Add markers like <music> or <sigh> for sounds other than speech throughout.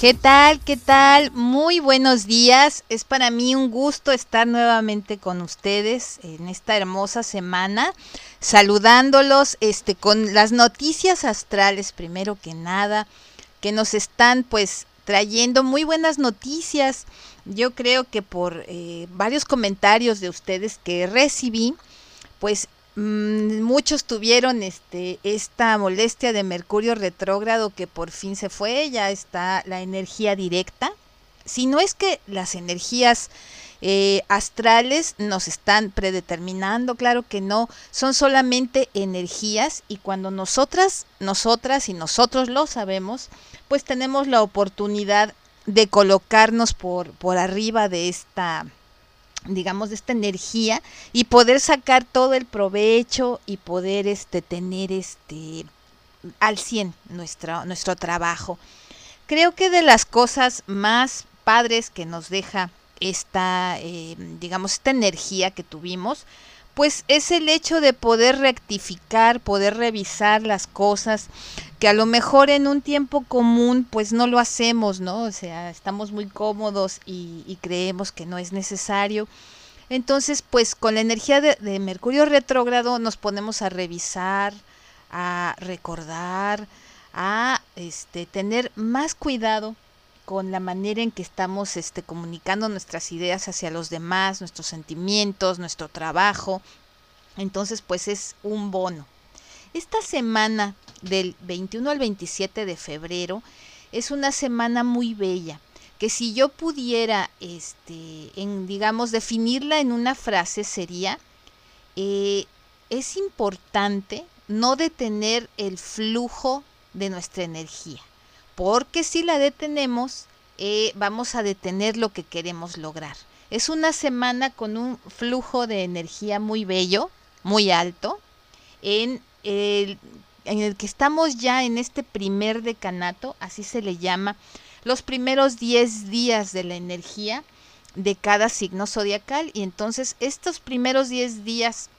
¿Qué tal? ¿Qué tal? Muy buenos días. Es para mí un gusto estar nuevamente con ustedes en esta hermosa semana, saludándolos este con las noticias astrales primero que nada, que nos están pues trayendo muy buenas noticias. Yo creo que por eh, varios comentarios de ustedes que recibí, pues muchos tuvieron este, esta molestia de Mercurio retrógrado que por fin se fue, ya está la energía directa. Si no es que las energías eh, astrales nos están predeterminando, claro que no, son solamente energías y cuando nosotras, nosotras y nosotros lo sabemos, pues tenemos la oportunidad de colocarnos por, por arriba de esta digamos esta energía y poder sacar todo el provecho y poder este tener este al 100 nuestro nuestro trabajo. Creo que de las cosas más padres que nos deja esta eh, digamos esta energía que tuvimos pues es el hecho de poder rectificar, poder revisar las cosas que a lo mejor en un tiempo común pues no lo hacemos, ¿no? O sea, estamos muy cómodos y, creemos que no es necesario. Entonces, pues con la energía de, de Mercurio retrógrado nos ponemos a revisar, a recordar, a este, tener más cuidado con la manera en que estamos este, comunicando nuestras ideas hacia los demás, nuestros sentimientos, nuestro trabajo. Entonces, pues es un bono. Esta semana del 21 al 27 de febrero es una semana muy bella que si yo pudiera, este, digamos, definirla en una frase sería, eh, es importante no detener el flujo de nuestra energía porque si la detenemos, eh, vamos a detener lo que queremos lograr. Es una semana con un flujo de energía muy bello, muy alto, en el, en el que estamos ya en este primer decanato, así se le llama, los primeros 10 días de la energía de cada signo zodiacal. Y entonces estos primeros 10 días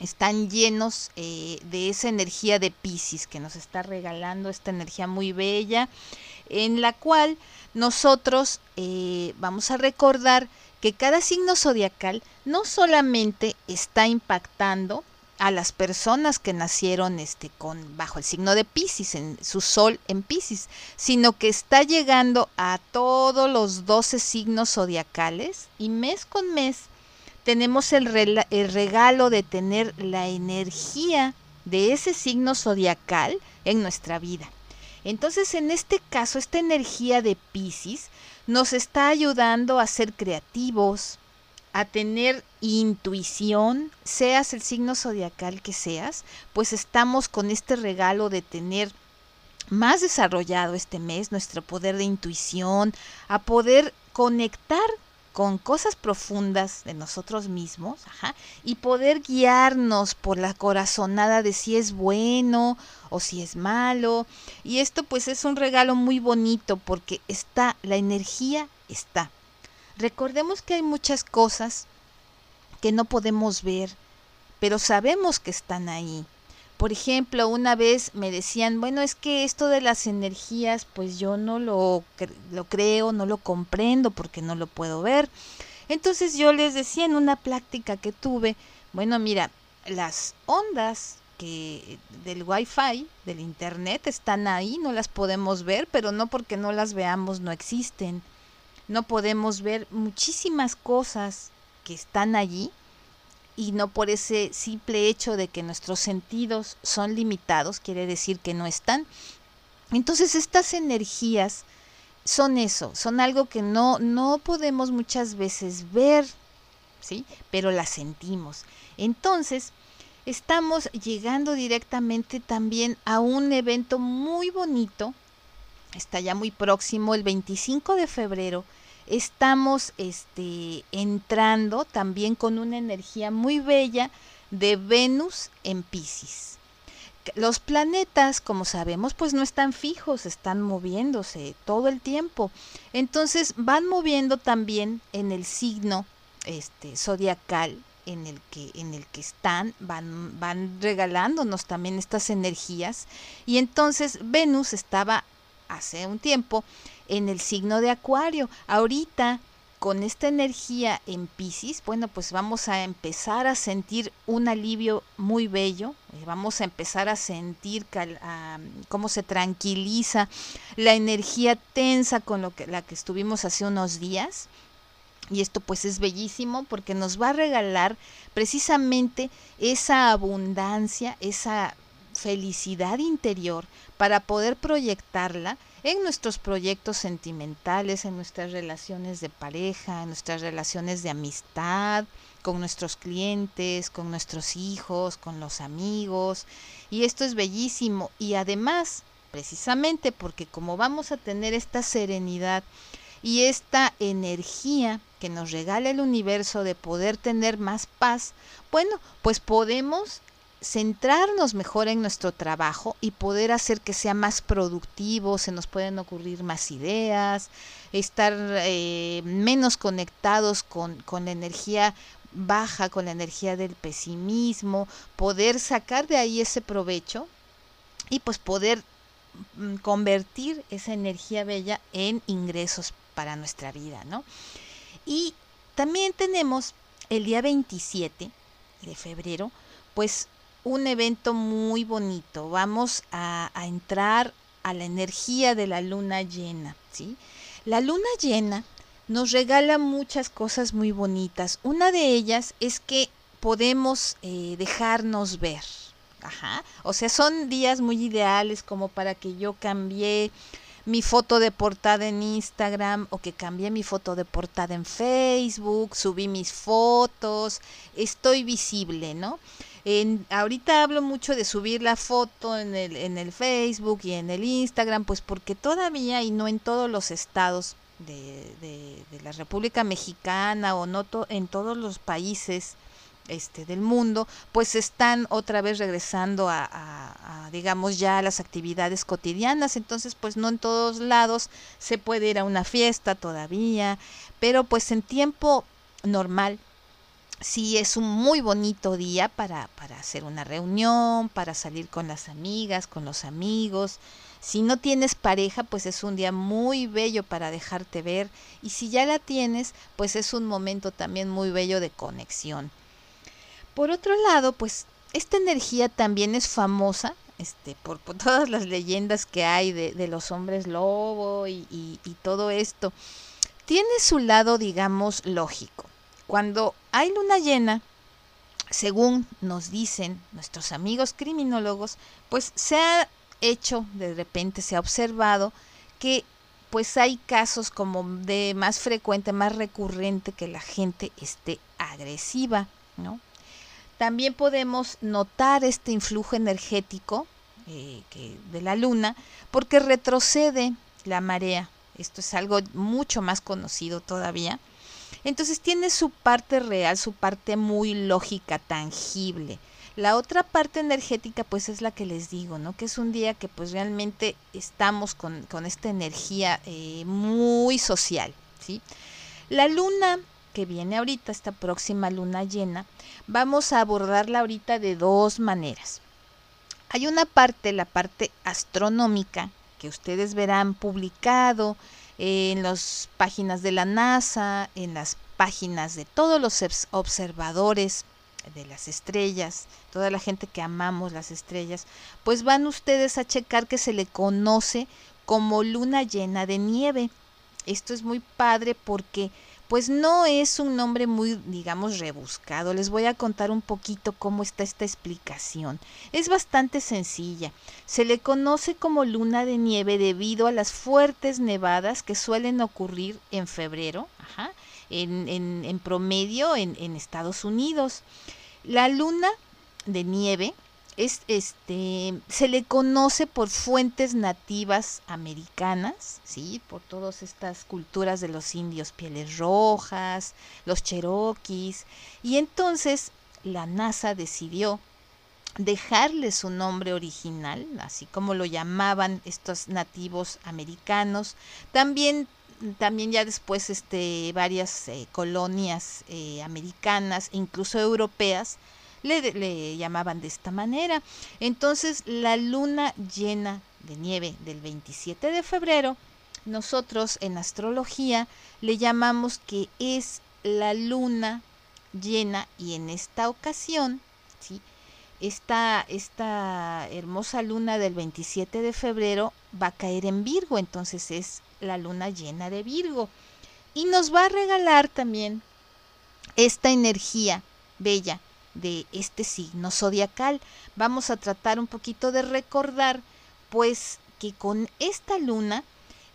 están llenos eh, de esa energía de Pisces que nos está regalando esta energía muy bella, en la cual nosotros eh, vamos a recordar que cada signo zodiacal no solamente está impactando a las personas que nacieron este con bajo el signo de Pisces, en su sol en Pisces, sino que está llegando a todos los 12 signos zodiacales y mes con mes tenemos el, regalo de tener la energía de ese signo zodiacal en nuestra vida. Entonces, en este caso, esta energía de Pisces nos está ayudando a ser creativos, a tener intuición, seas el signo zodiacal que seas, pues estamos con este regalo de tener más desarrollado este mes nuestro poder de intuición, a poder conectar con cosas profundas de nosotros mismos y poder guiarnos por la corazonada de si es bueno o si es malo. Y esto pues es un regalo muy bonito porque está, la energía está. Recordemos que hay muchas cosas que no podemos ver, pero sabemos que están ahí. Por ejemplo, una vez me decían, bueno, es que esto de las energías, pues yo no lo, lo creo, no lo comprendo porque no lo puedo ver. Entonces yo les decía en una práctica que tuve, bueno, mira, las ondas que del wifi, del internet, están ahí, no las podemos ver, pero no porque no las veamos no existen. No podemos ver muchísimas cosas que están allí y no por ese simple hecho de que nuestros sentidos son limitados, quiere decir que no están. Entonces estas energías son eso, son algo que no, no podemos muchas veces ver, ¿sí? Pero las sentimos. Entonces, estamos llegando directamente también a un evento muy bonito, está ya muy próximo, el 25 de febrero, estamos este, entrando también con una energía muy bella de Venus en Pisces. Los planetas, como sabemos, pues no están fijos, están moviéndose todo el tiempo. Entonces van moviendo también en el signo este, zodiacal en el que en el que están van van regalándonos también estas energías y entonces Venus estaba hace un tiempo en el signo de Acuario. Ahorita con esta energía en Pisces, bueno, pues vamos a empezar a sentir un alivio muy bello, eh, vamos a empezar a sentir cómo se tranquiliza la energía tensa con lo que, la que estuvimos hace unos días. Y esto pues es bellísimo porque nos va a regalar precisamente esa abundancia, esa felicidad interior para poder proyectarla en nuestros proyectos sentimentales, en nuestras relaciones de pareja, en nuestras relaciones de amistad, con nuestros clientes, con nuestros hijos, con los amigos. Y esto es bellísimo. Y además, precisamente porque como vamos a tener esta serenidad y esta energía que nos regala el universo de poder tener más paz, bueno, pues podemos centrarnos mejor en nuestro trabajo y poder hacer que sea más productivo, se nos pueden ocurrir más ideas, estar eh, menos conectados con, con la energía baja, con la energía del pesimismo, poder sacar de ahí ese provecho y pues poder mm, convertir esa energía bella en ingresos para nuestra vida, ¿no? Y también tenemos el día 27 de febrero, pues un evento muy bonito. Vamos a, entrar a la energía de la luna llena, ¿sí? La luna llena nos regala muchas cosas muy bonitas. Una de ellas es que podemos eh, dejarnos ver. Ajá. O sea, son días muy ideales como para que yo cambie mi foto de portada en Instagram o que cambié mi foto de portada en Facebook, subí mis fotos, estoy visible, ¿no? En, ahorita hablo mucho de subir la foto en el, en el Facebook y en el Instagram, pues porque todavía y no en todos los estados de, de, de la República Mexicana o no en todos los países este, del mundo, pues están otra vez regresando a, digamos, ya a las actividades cotidianas. Entonces, pues no en todos lados se puede ir a una fiesta todavía, pero pues en tiempo normal sí es un muy bonito día para, para hacer una reunión, para salir con las amigas, con los amigos. Si no tienes pareja, pues es un día muy bello para dejarte ver. Y si ya la tienes, pues es un momento también muy bello de conexión. Por otro lado, pues esta energía también es famosa este, por, <laughs> todas las leyendas que hay de, los hombres lobo y, y todo esto. Tiene su lado, digamos, lógico. Cuando hay luna llena, según nos dicen nuestros amigos criminólogos, pues se ha hecho, de repente se ha observado que pues hay casos como de más frecuente, más recurrente que la gente esté agresiva. También podemos notar este influjo energético eh, de la luna porque retrocede la marea. Esto es algo mucho más conocido todavía. Entonces tiene su parte real, su parte muy lógica, tangible. La otra parte energética pues es la que les digo, ¿no? Que es un día que pues realmente estamos con, esta energía eh, muy social, ¿sí? La luna que viene ahorita, esta próxima luna llena, vamos a abordarla ahorita de dos maneras. Hay una parte, la parte astronómica, que ustedes verán publicado en las páginas de la NASA, en las páginas de todos los observadores de las estrellas, toda la gente que amamos las estrellas, pues van ustedes a checar que se le conoce como luna llena de nieve. Esto es muy padre porque pues no es un nombre muy, digamos, rebuscado. Les voy a contar un poquito cómo está esta explicación. Es bastante sencilla. Se le conoce como luna de nieve debido a las fuertes nevadas que suelen ocurrir en febrero, en, promedio en Estados Unidos. La luna de nieve es este se le conoce por fuentes nativas americanas, sí, por todas estas culturas de los indios pieles rojas, los cherokees y entonces la NASA decidió dejarle su nombre original, así como lo llamaban estos nativos americanos. También también ya después este varias eh, colonias eh, americanas, incluso europeas, le, llamaban de esta manera. Entonces, la luna llena de nieve del 27 de febrero, nosotros en astrología le llamamos que es la luna llena y en esta ocasión, ¿sí? esta, esta hermosa luna del 27 de febrero va a caer en Virgo, entonces es la luna llena de Virgo. Y nos va a regalar también esta energía bella de este signo zodiacal. Vamos a tratar un poquito de recordar, pues, que con esta luna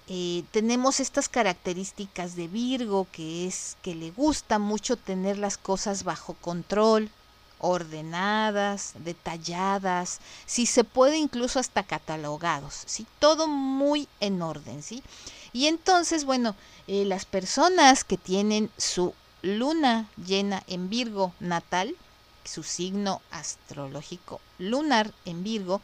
eh, tenemos estas características de Virgo, que es que le gusta mucho tener las cosas bajo control, ordenadas, detalladas, si se puede incluso hasta catalogados, ¿sí? Todo muy en orden, ¿sí? Y entonces, bueno, eh, las personas que tienen su luna llena en Virgo natal, su signo astrológico lunar en Virgo,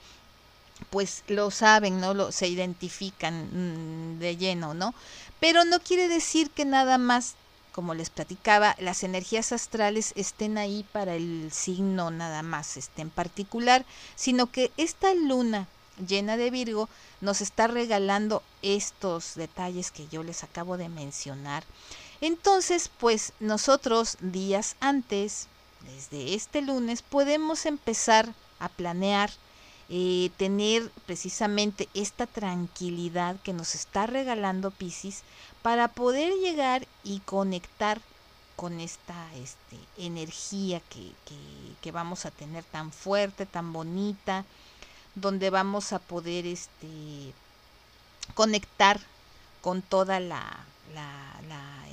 pues lo saben, ¿no? Lo, se identifican mm, de lleno, ¿no? Pero no quiere decir que nada más, como les platicaba, las energías astrales estén ahí para el signo nada más, este en particular, sino que esta luna llena de Virgo nos está regalando estos detalles que yo les acabo de mencionar. Entonces, pues nosotros días antes, desde este lunes podemos empezar a planear, eh, tener precisamente esta tranquilidad que nos está regalando Pisces para poder llegar y conectar con esta este, energía que, que, vamos a tener tan fuerte, tan bonita, donde vamos a poder este, conectar con toda la, la,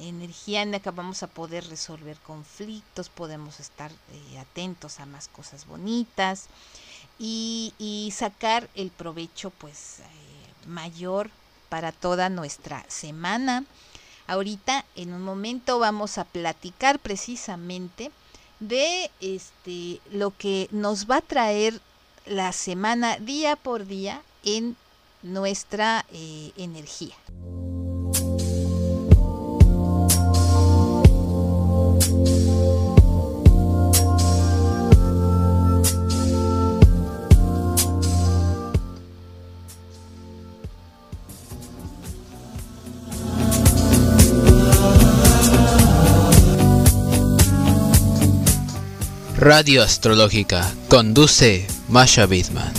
energía en la que vamos a poder resolver conflictos, podemos estar eh, atentos a más cosas bonitas y, sacar el provecho pues eh, mayor para toda nuestra semana. Ahorita en un momento vamos a platicar precisamente de este lo que nos va a traer la semana día por día en nuestra eh, energía. Radio Astrológica. Conduce Masha Bidman.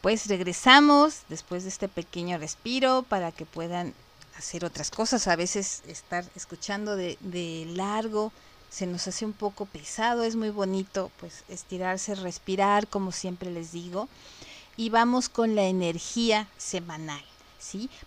Pues regresamos después de este pequeño respiro para que puedan hacer otras cosas. A veces estar escuchando de, de largo se nos hace un poco pesado. Es muy bonito pues estirarse, respirar, como siempre les digo. Y vamos con la energía semanal.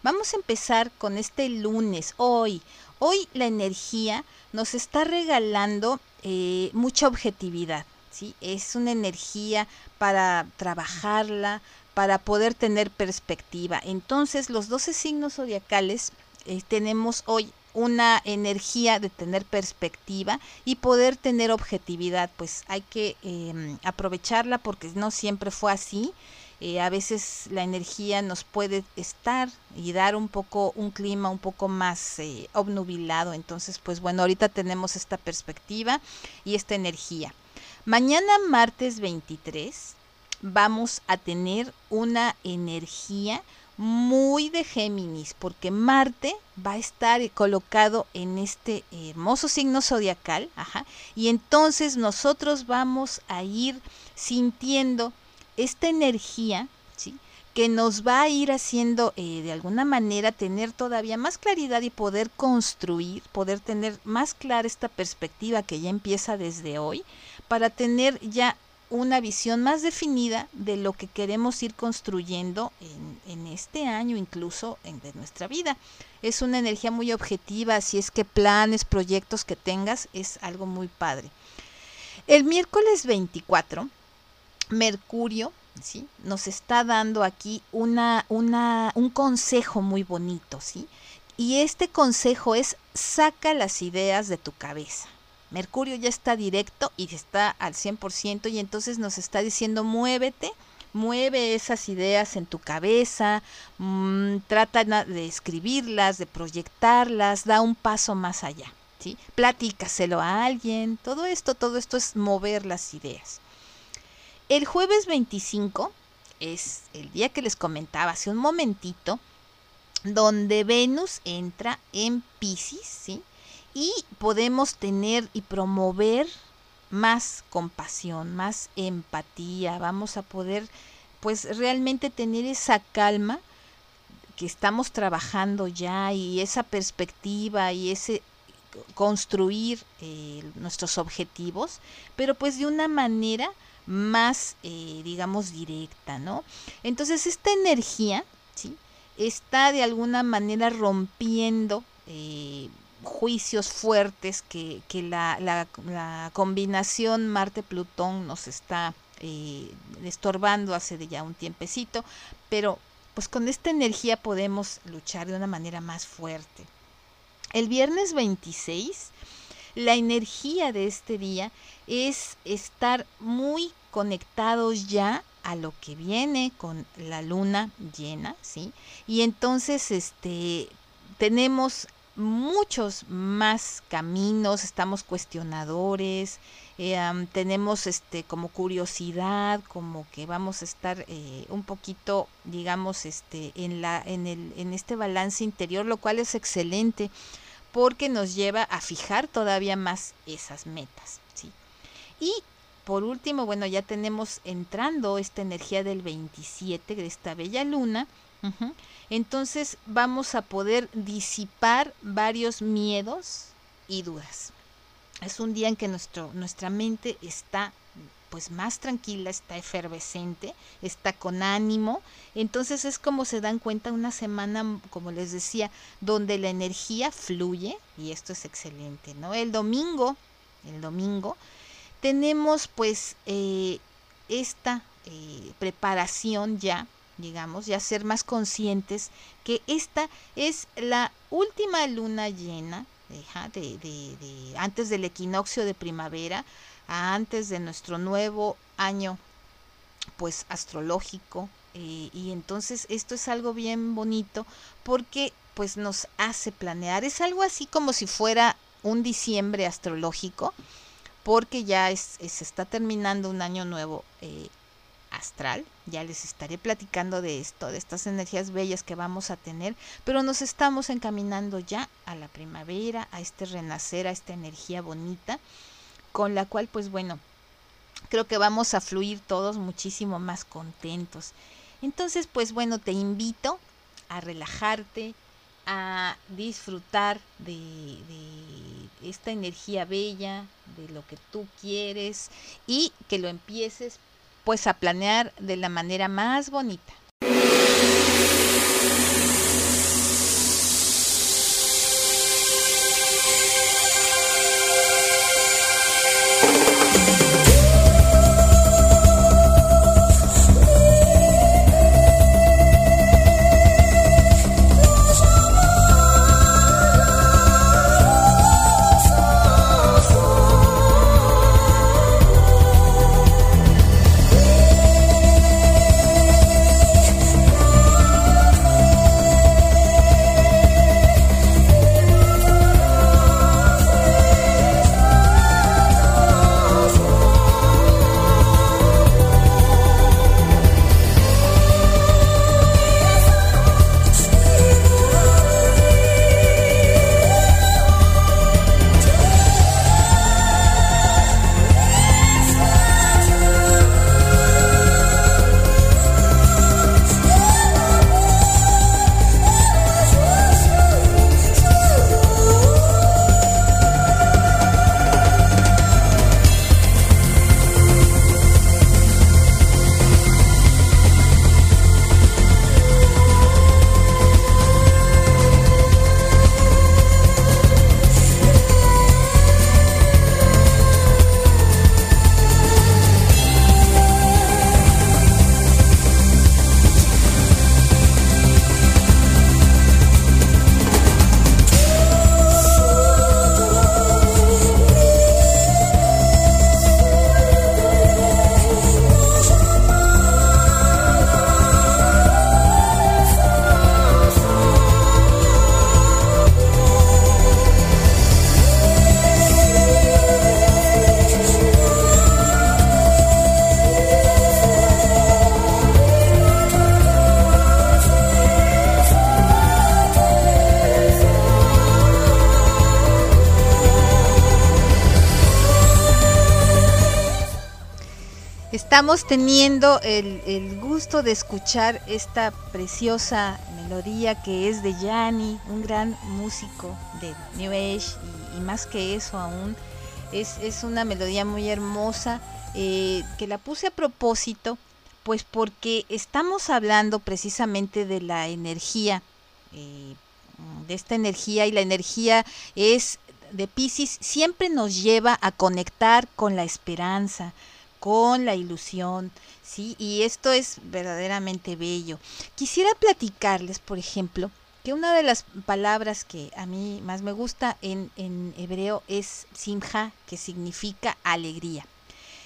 Vamos a empezar con este lunes, hoy, Hoy la energía nos está regalando eh, mucha objetividad, ¿sí? Es una energía para trabajarla, para poder tener perspectiva. Entonces, los 12 signos zodiacales eh, tenemos hoy una energía de tener perspectiva y poder tener objetividad, pues hay que em, aprovecharla porque no siempre fue así eh, a veces la energía nos puede estar y dar un poco un clima un poco más eh, obnubilado. Entonces, pues bueno, ahorita tenemos esta perspectiva y esta energía. Mañana martes 23 vamos a tener una energía muy de Géminis, porque Marte va a estar colocado en este hermoso signo zodiacal, ajá, y entonces nosotros vamos a ir sintiendo esta energía, ¿sí? que nos va a ir haciendo eh, de alguna manera tener todavía más claridad y poder construir, poder tener más clara esta perspectiva que ya empieza desde hoy, para tener ya una visión más definida de lo que queremos ir construyendo en, este año, incluso en de nuestra vida. Es una energía muy objetiva, si es que planes, proyectos que tengas, es algo muy padre. El miércoles 24, Mercurio ¿sí? nos está dando aquí una, una, un consejo muy bonito, ¿sí? Y este consejo es saca las ideas de tu cabeza. Mercurio ya está directo y está al 100% y entonces nos está diciendo muévete, mueve esas ideas en tu cabeza, mm, trata de escribirlas, de proyectarlas, da un paso más allá, ¿sí? Platícaselo a alguien, todo esto, todo esto es mover las ideas. El jueves 25 es el día que les comentaba hace un momentito, donde Venus entra en Pisces, ¿sí? Y podemos tener y promover más compasión, más empatía, vamos a poder pues realmente tener esa calma que estamos trabajando ya y esa perspectiva y ese construir eh, nuestros objetivos, pero pues de una manera más, eh, digamos, directa, ¿no? Entonces esta energía, ¿sí? está de alguna manera rompiendo eh, juicios fuertes que, la, combinación Marte-Plutón nos está eh, estorbando hace ya un tiempecito, pero pues con esta energía podemos luchar de una manera más fuerte. El viernes 26, la energía de este día es estar muy conectados ya a lo que viene con la luna llena, ¿sí? Y entonces este tenemos muchos más caminos, estamos cuestionadores, eh, tenemos este como curiosidad, como que vamos a estar eh, un poquito, digamos, este en la en el en este balance interior, lo cual es excelente porque nos lleva a fijar todavía más esas metas, ¿sí? Y por último, bueno, ya tenemos entrando esta energía del 27 de esta bella luna. Entonces vamos a poder disipar varios miedos y dudas. Es un día en que nuestro, nuestra mente está pues más tranquila, está efervescente, está con ánimo. Entonces es como se dan cuenta una semana, como les decía, donde la energía fluye y esto es excelente, ¿no? El domingo, el domingo tenemos pues eh, esta eh, preparación ya, digamos, ya ser más conscientes que esta es la última luna llena de, de, antes del equinoccio de primavera, antes de nuestro nuevo año pues astrológico eh, y entonces esto es algo bien bonito porque pues nos hace planear. Es algo así como si fuera un diciembre astrológico porque ya se está terminando un año nuevo eh, astral. Ya les estaré platicando de esto, de estas energías bellas que vamos a tener, pero nos estamos encaminando ya a la primavera, a este renacer, a esta energía bonita, con la cual, pues bueno, creo que vamos a fluir todos muchísimo más contentos. Entonces, pues bueno, te invito a relajarte, a disfrutar de, esta energía bella, de lo que tú quieres y que lo empieces pues a planear de la manera más bonita. Estamos teniendo el, gusto de escuchar esta preciosa melodía que es de Yanni, un gran músico de New Age y, más que eso aún. Es, una melodía muy hermosa eh, que la puse a propósito, pues porque estamos hablando precisamente de la energía, eh, de esta energía y la energía es de Pisces siempre nos lleva a conectar con la esperanza, con la ilusión, ¿sí? Y esto es verdaderamente bello. Quisiera platicarles, por ejemplo, que una de las palabras que a mí más me gusta en, en hebreo es simja, que significa alegría.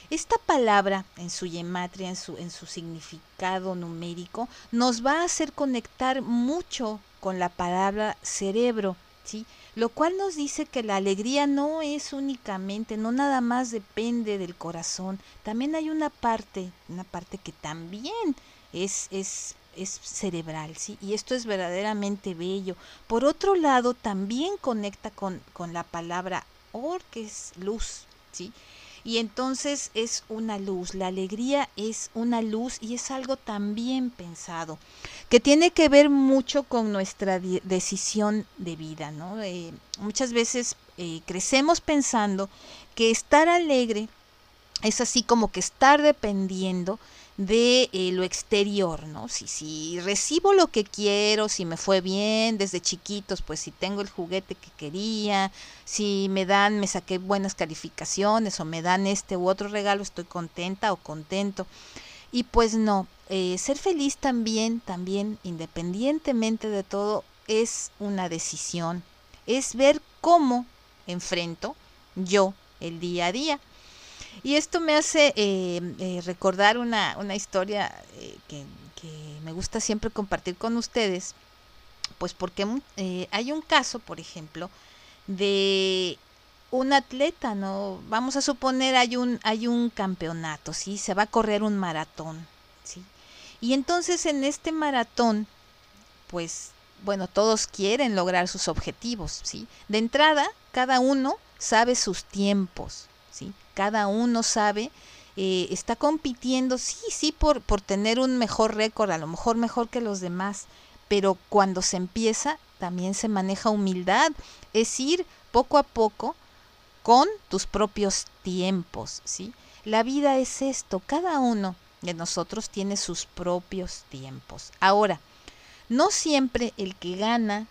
Esta palabra en su gematria, en su, en su significado numérico, nos va a hacer conectar mucho con la palabra cerebro, ¿sí? Lo cual nos dice que la alegría no es únicamente, no nada más depende del corazón, también hay una parte, una parte que también es, es, es cerebral, ¿sí? Y esto es verdaderamente bello. Por otro lado, también conecta con, con la palabra or, que es luz, ¿sí? Y entonces es una luz, la alegría es una luz y es algo tan bien pensado, que tiene que ver mucho con nuestra decisión de vida, ¿no? Eh, muchas veces eh, crecemos pensando que estar alegre es así como que estar dependiendo de eh, lo exterior, ¿no? Si, si recibo lo que quiero, si me fue bien desde chiquitos, pues si tengo el juguete que quería, si me dan, me saqué buenas calificaciones o me dan este u otro regalo, estoy contenta o contento. Y pues no, eh, ser feliz también, también, independientemente de todo, es una decisión, es ver cómo enfrento yo el día a día. Y esto me hace eh, eh, recordar una, una historia eh, que, me gusta siempre compartir con ustedes, pues porque hay un caso, por ejemplo, de un atleta, ¿no? Vamos a suponer hay un, hay un campeonato, ¿sí? Se va a correr un maratón, ¿sí? Y entonces en este maratón, pues, bueno, todos quieren lograr sus objetivos, ¿sí? De entrada, cada uno sabe sus tiempos, ¿sí? Cada uno sabe, eh, está compitiendo, sí, sí, por, por tener un mejor récord, a lo mejor mejor que los demás, pero cuando se empieza también se maneja humildad, es ir poco a poco con tus propios tiempos, ¿sí? La vida es esto, cada uno de nosotros tiene sus propios tiempos. Ahora, no siempre el que gana,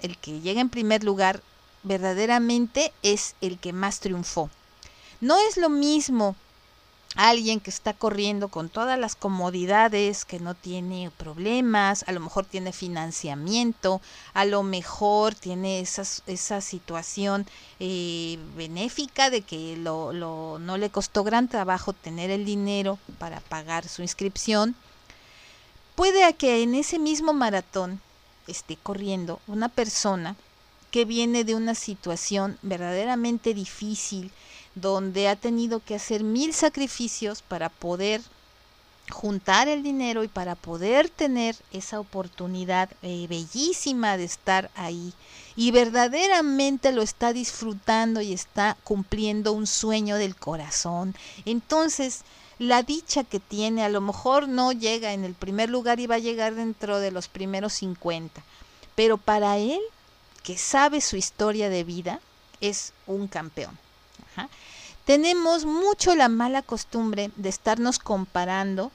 el que llega en primer lugar, verdaderamente es el que más triunfó. No es lo mismo alguien que está corriendo con todas las comodidades, que no tiene problemas, a lo mejor tiene financiamiento, a lo mejor tiene esa situación eh, benéfica de que no le costó gran trabajo tener el dinero para pagar su inscripción. Puede que en ese mismo maratón esté corriendo una persona que viene de una situación verdaderamente difícil, donde ha tenido que hacer mil sacrificios para poder juntar el dinero y para poder tener esa oportunidad eh, bellísima de estar ahí y verdaderamente lo está disfrutando y está cumpliendo un sueño del corazón. Entonces, la dicha que tiene a lo mejor no llega en el primer lugar y va a llegar dentro de los primeros 50, pero para él, que sabe su historia de vida, es un campeón. Tenemos mucho la mala costumbre de estarnos comparando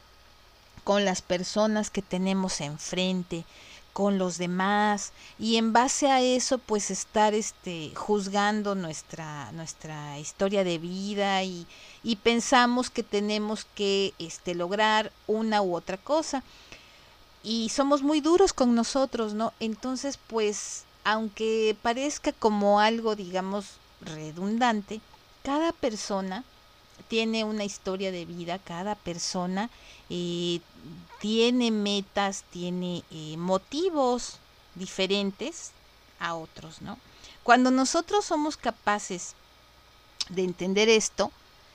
con las personas que tenemos enfrente, con los demás y en base a eso pues estar este juzgando nuestra nuestra historia de vida y, y pensamos que tenemos que este lograr una u otra cosa. Y somos muy duros con nosotros no entonces pues aunque parezca como algo digamos redundante cada persona tiene una historia de vida, cada persona eh, tiene metas, tiene eh, motivos diferentes a otros, ¿no? Cuando nosotros somos capaces de entender esto,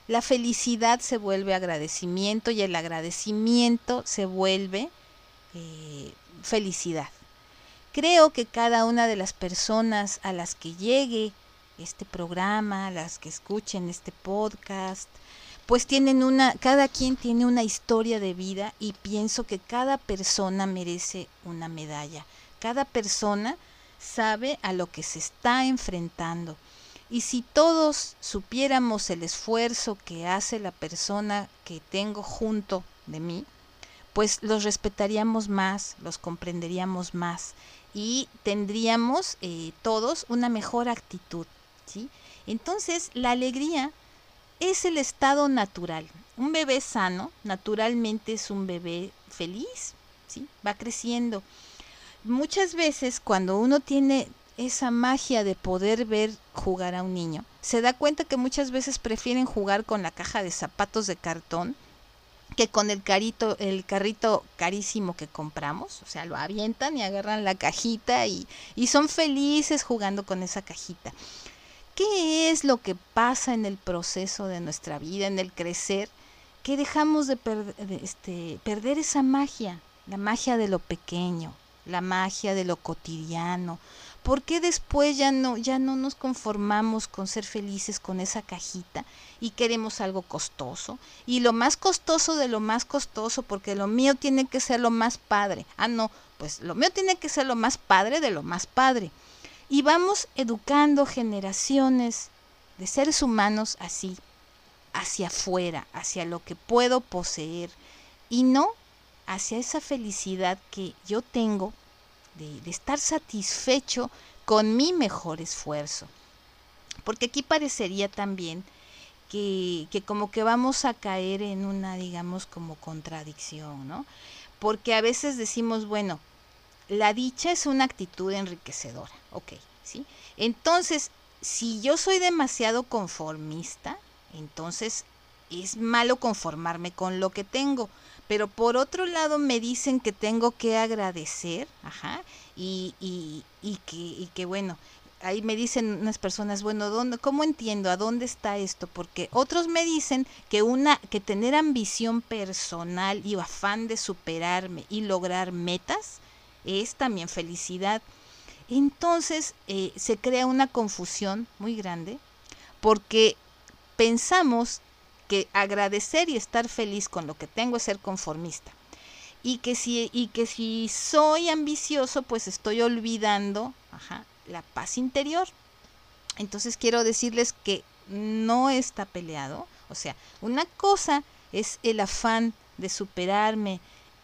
la felicidad se vuelve agradecimiento y el agradecimiento se vuelve eh, felicidad. Creo que cada una de las personas a las que llegue este programa, las que escuchen este podcast, pues tienen una, cada quien tiene una historia de vida y pienso que cada persona merece una medalla. Cada persona sabe a lo que se está enfrentando. Y si todos supiéramos el esfuerzo que hace la persona que tengo junto de mí, pues los respetaríamos más, los comprenderíamos más y tendríamos eh, todos una mejor actitud. ¿Sí? Entonces, la alegría es el estado natural. Un bebé sano, naturalmente es un bebé feliz, ¿sí? va creciendo. Muchas veces cuando uno tiene esa magia de poder ver jugar a un niño, se da cuenta que muchas veces prefieren jugar con la caja de zapatos de cartón que con el carito, el carrito carísimo que compramos, o sea, lo avientan y agarran la cajita y, y son felices jugando con esa cajita. ¿Qué es lo que pasa en el proceso de nuestra vida, en el crecer? Que dejamos de, este, perder esa magia, la magia de lo pequeño, la magia de lo cotidiano, ¿Por qué después ya no, ya no nos conformamos con ser felices con esa cajita y queremos algo costoso? Y lo más costoso de lo más costoso, porque lo mío tiene que ser lo más padre. Ah, no, pues lo mío tiene que ser lo más padre de lo más padre. Y vamos educando generaciones de seres humanos así, hacia afuera, hacia lo que puedo poseer, y no hacia esa felicidad que yo tengo de, estar satisfecho con mi mejor esfuerzo. Porque aquí parecería también que, que, como que vamos a caer en una, digamos, como contradicción, ¿no? Porque a veces decimos, bueno, la dicha es una actitud enriquecedora, ok, ¿sí? Entonces, si yo soy demasiado conformista, entonces es malo conformarme con lo que tengo pero por otro lado me dicen que tengo que agradecer, ajá, y, y, y, que, y que bueno, ahí me dicen unas personas, bueno, ¿dónde, ¿cómo entiendo? ¿A dónde está esto? Porque otros me dicen que una, que tener ambición personal y afán de superarme y lograr metas es también felicidad. Entonces eh, se crea una confusión muy grande porque pensamos que agradecer y estar feliz con lo que tengo es ser conformista. Y que si, y que si soy ambicioso, pues estoy olvidando la paz interior. Entonces quiero decirles que no está peleado. O sea, una cosa es el afán de superarme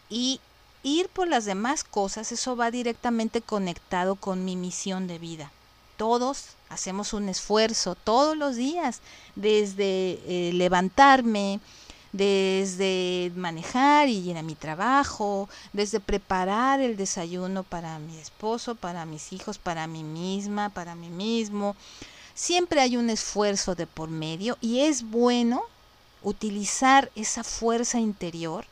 y ir por las demás cosas, eso va directamente conectado con mi misión de vida. Todos hacemos un esfuerzo todos los días, desde eh, levantarme, desde manejar y ir a mi trabajo, desde preparar el desayuno para mi esposo, para mis hijos, para mí misma, para mí mismo. Siempre hay un esfuerzo de por medio y es bueno utilizar esa fuerza interior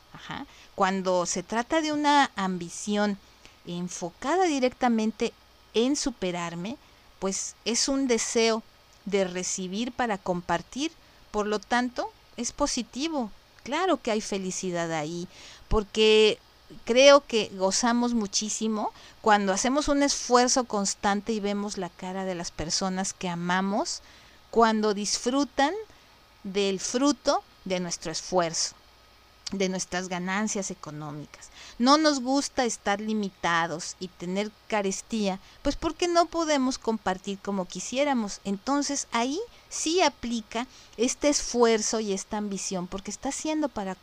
cuando se trata de una ambición enfocada directamente en superarme, pues es un deseo de recibir para compartir, por lo tanto, es positivo. Claro que hay felicidad ahí, porque creo que gozamos muchísimo cuando hacemos un esfuerzo constante y vemos la cara de las personas que amamos, cuando disfrutan del fruto de nuestro esfuerzo de nuestras ganancias económicas. No nos gusta estar limitados y tener carestía, pues porque no podemos compartir como quisiéramos. Entonces ahí sí aplica este esfuerzo y esta ambición porque está haciendo para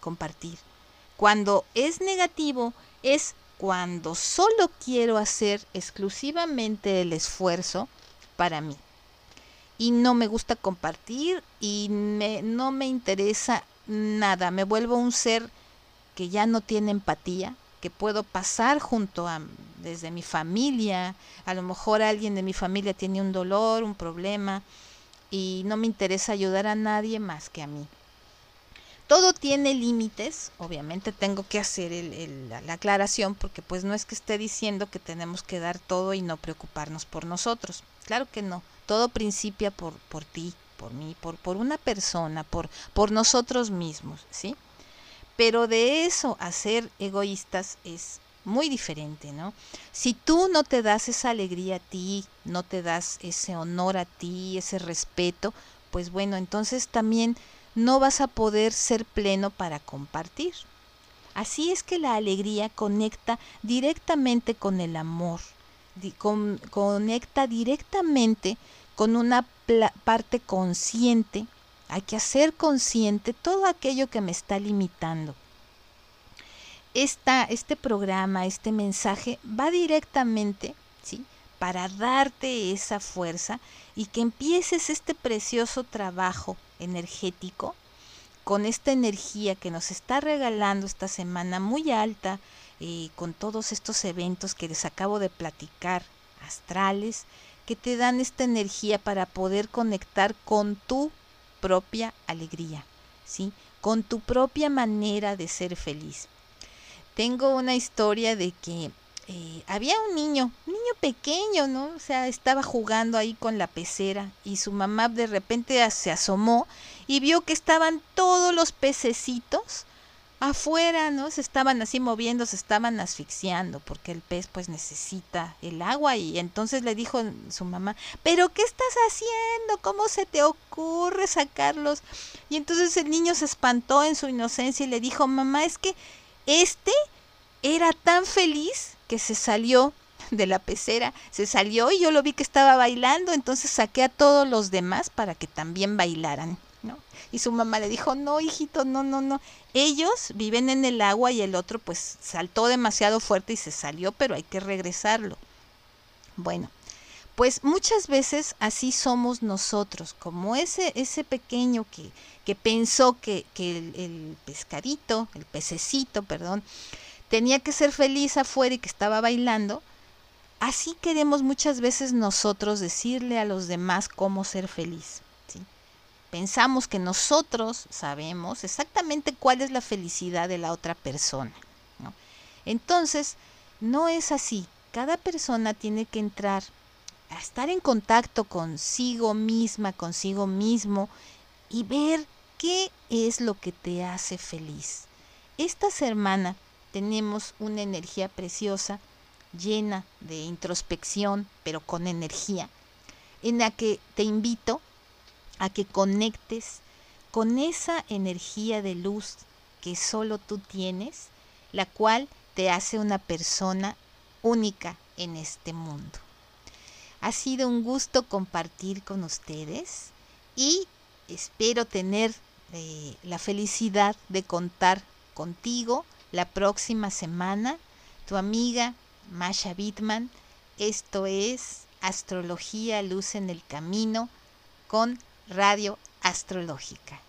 compartir. Cuando es negativo es cuando solo quiero hacer exclusivamente el esfuerzo para mí. Y no me gusta compartir y no me interesa nada, me vuelvo un ser que ya no tiene empatía, que puedo pasar junto a desde mi familia, a lo mejor alguien de mi familia tiene un dolor, un problema y no me interesa ayudar a nadie más que a mí. Todo tiene límites, obviamente tengo que hacer la aclaración porque pues no es que esté diciendo que tenemos que dar todo y no preocuparnos por nosotros. Claro que no, todo principia por, por ti, por mí, por, por una persona, por, por nosotros mismos, ¿sí? Pero de eso a ser egoístas es muy diferente, ¿no? Si tú no te das esa alegría a ti, no te das ese honor a ti, ese respeto, pues bueno, entonces también no vas a poder ser pleno para compartir. Así es que la alegría conecta directamente con el amor, conecta directamente con una parte consciente. Hay que hacer consciente todo aquello que me está limitando. Esta, este programa, este mensaje va directamente, ¿sí? Para darte esa fuerza y que empieces este precioso trabajo energético con esta energía que nos está regalando esta semana muy alta, eh, con todos estos eventos que les acabo de platicar, astrales, que te dan esta energía para poder conectar con tu propia alegría, ¿sí? Con tu propia manera de ser feliz. Tengo una historia de que eh, había un niño, un niño pequeño, ¿no? O sea, estaba jugando ahí con la pecera y su mamá de repente se asomó y vio que estaban todos los pececitos afuera, ¿no? Se estaban así moviendo, se estaban asfixiando, porque el pez pues necesita el agua y entonces le dijo su mamá, pero ¿qué estás haciendo? ¿Cómo se te ocurre sacarlos? Y entonces el niño se espantó en su inocencia y le dijo, mamá, es que este era tan feliz que se salió de la pecera, se salió y yo lo vi que estaba bailando, entonces saqué a todos los demás para que también bailaran. Y su mamá le dijo, no, hijito, no, no, no. Ellos viven en el agua y el otro pues saltó demasiado fuerte y se salió, pero hay que regresarlo. Bueno, pues muchas veces así somos nosotros, como ese, ese pequeño que, que pensó que, que el, el, pescadito, el pececito, perdón, tenía que ser feliz afuera y que estaba bailando, así queremos muchas veces nosotros decirle a los demás cómo ser feliz pensamos que nosotros sabemos exactamente cuál es la felicidad de la otra persona. Entonces, no es así. Cada persona tiene que entrar a estar en contacto consigo misma, consigo mismo y ver qué es lo que te hace feliz. Esta semana tenemos una energía preciosa, llena de introspección, pero con energía, en la que te invito a que conectes con esa energía de luz que solo tú tienes, la cual te hace una persona única en este mundo. Ha sido un gusto compartir con ustedes y espero tener eh, la felicidad de contar contigo la próxima semana. Tu amiga Masha Bitman. Esto es Astrología Luz en el Camino con Radio Astrológica.